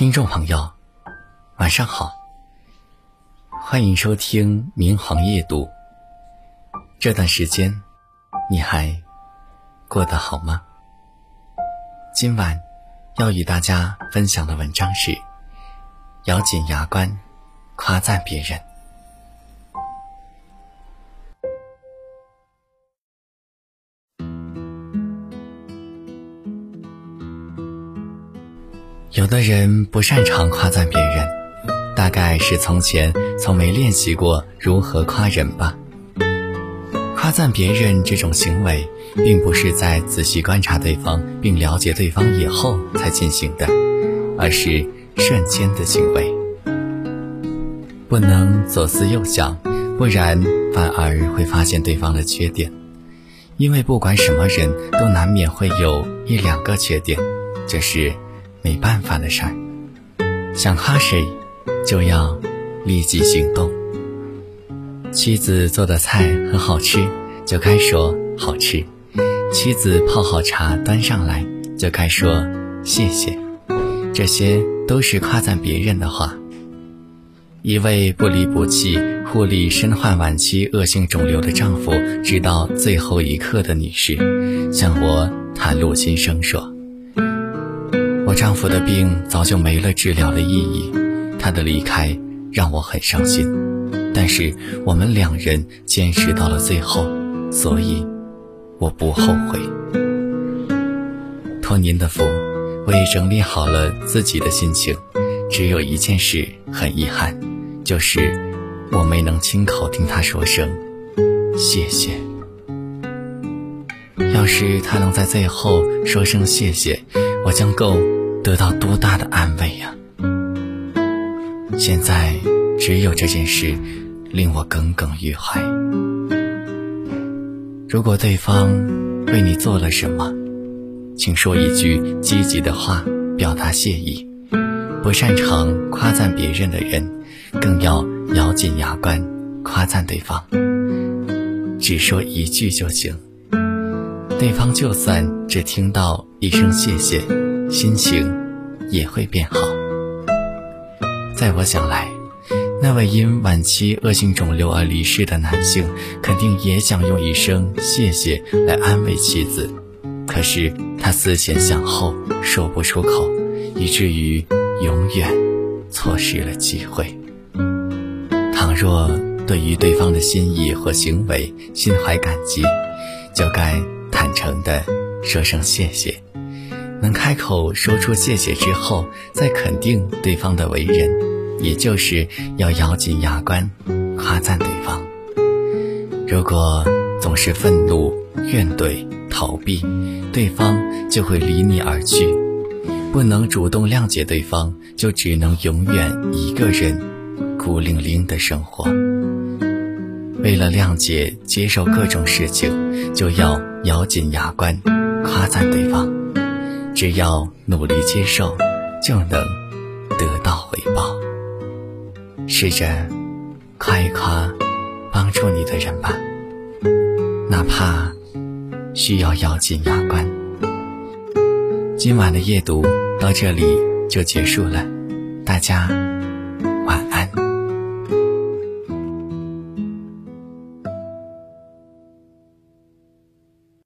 听众朋友，晚上好，欢迎收听《明皇夜读》。这段时间，你还过得好吗？今晚要与大家分享的文章是：咬紧牙关，夸赞别人。有的人不擅长夸赞别人，大概是从前从没练习过如何夸人吧。夸赞别人这种行为，并不是在仔细观察对方并了解对方以后才进行的，而是瞬间的行为。不能左思右想，不然反而会发现对方的缺点。因为不管什么人都难免会有一两个缺点，这是。没办法的事儿，想夸谁，就要立即行动。妻子做的菜很好吃，就该说好吃；妻子泡好茶端上来，就该说谢谢。这些都是夸赞别人的话。一位不离不弃、护理身患晚期恶性肿瘤的丈夫，直到最后一刻的女士，向我袒露心声说。我丈夫的病早就没了治疗的意义，他的离开让我很伤心，但是我们两人坚持到了最后，所以我不后悔。托您的福，我已整理好了自己的心情，只有一件事很遗憾，就是我没能亲口听他说声谢谢。要是他能在最后说声谢谢，我将够。得到多大的安慰呀！现在只有这件事令我耿耿于怀。如果对方为你做了什么，请说一句积极的话表达谢意。不擅长夸赞别人的人，更要咬紧牙关夸赞对方。只说一句就行，对方就算只听到一声谢谢。心情也会变好。在我想来，那位因晚期恶性肿瘤而离世的男性，肯定也想用一声谢谢来安慰妻子，可是他思前想后说不出口，以至于永远错失了机会。倘若对于对方的心意或行为心怀感激，就该坦诚地说声谢谢。能开口说出谢谢之后，再肯定对方的为人，也就是要咬紧牙关，夸赞对方。如果总是愤怒、怨怼、逃避，对方就会离你而去。不能主动谅解对方，就只能永远一个人，孤零零的生活。为了谅解、接受各种事情，就要咬紧牙关，夸赞对方。只要努力接受，就能得到回报。试着夸一夸帮助你的人吧，哪怕需要咬紧牙关。今晚的夜读到这里就结束了，大家。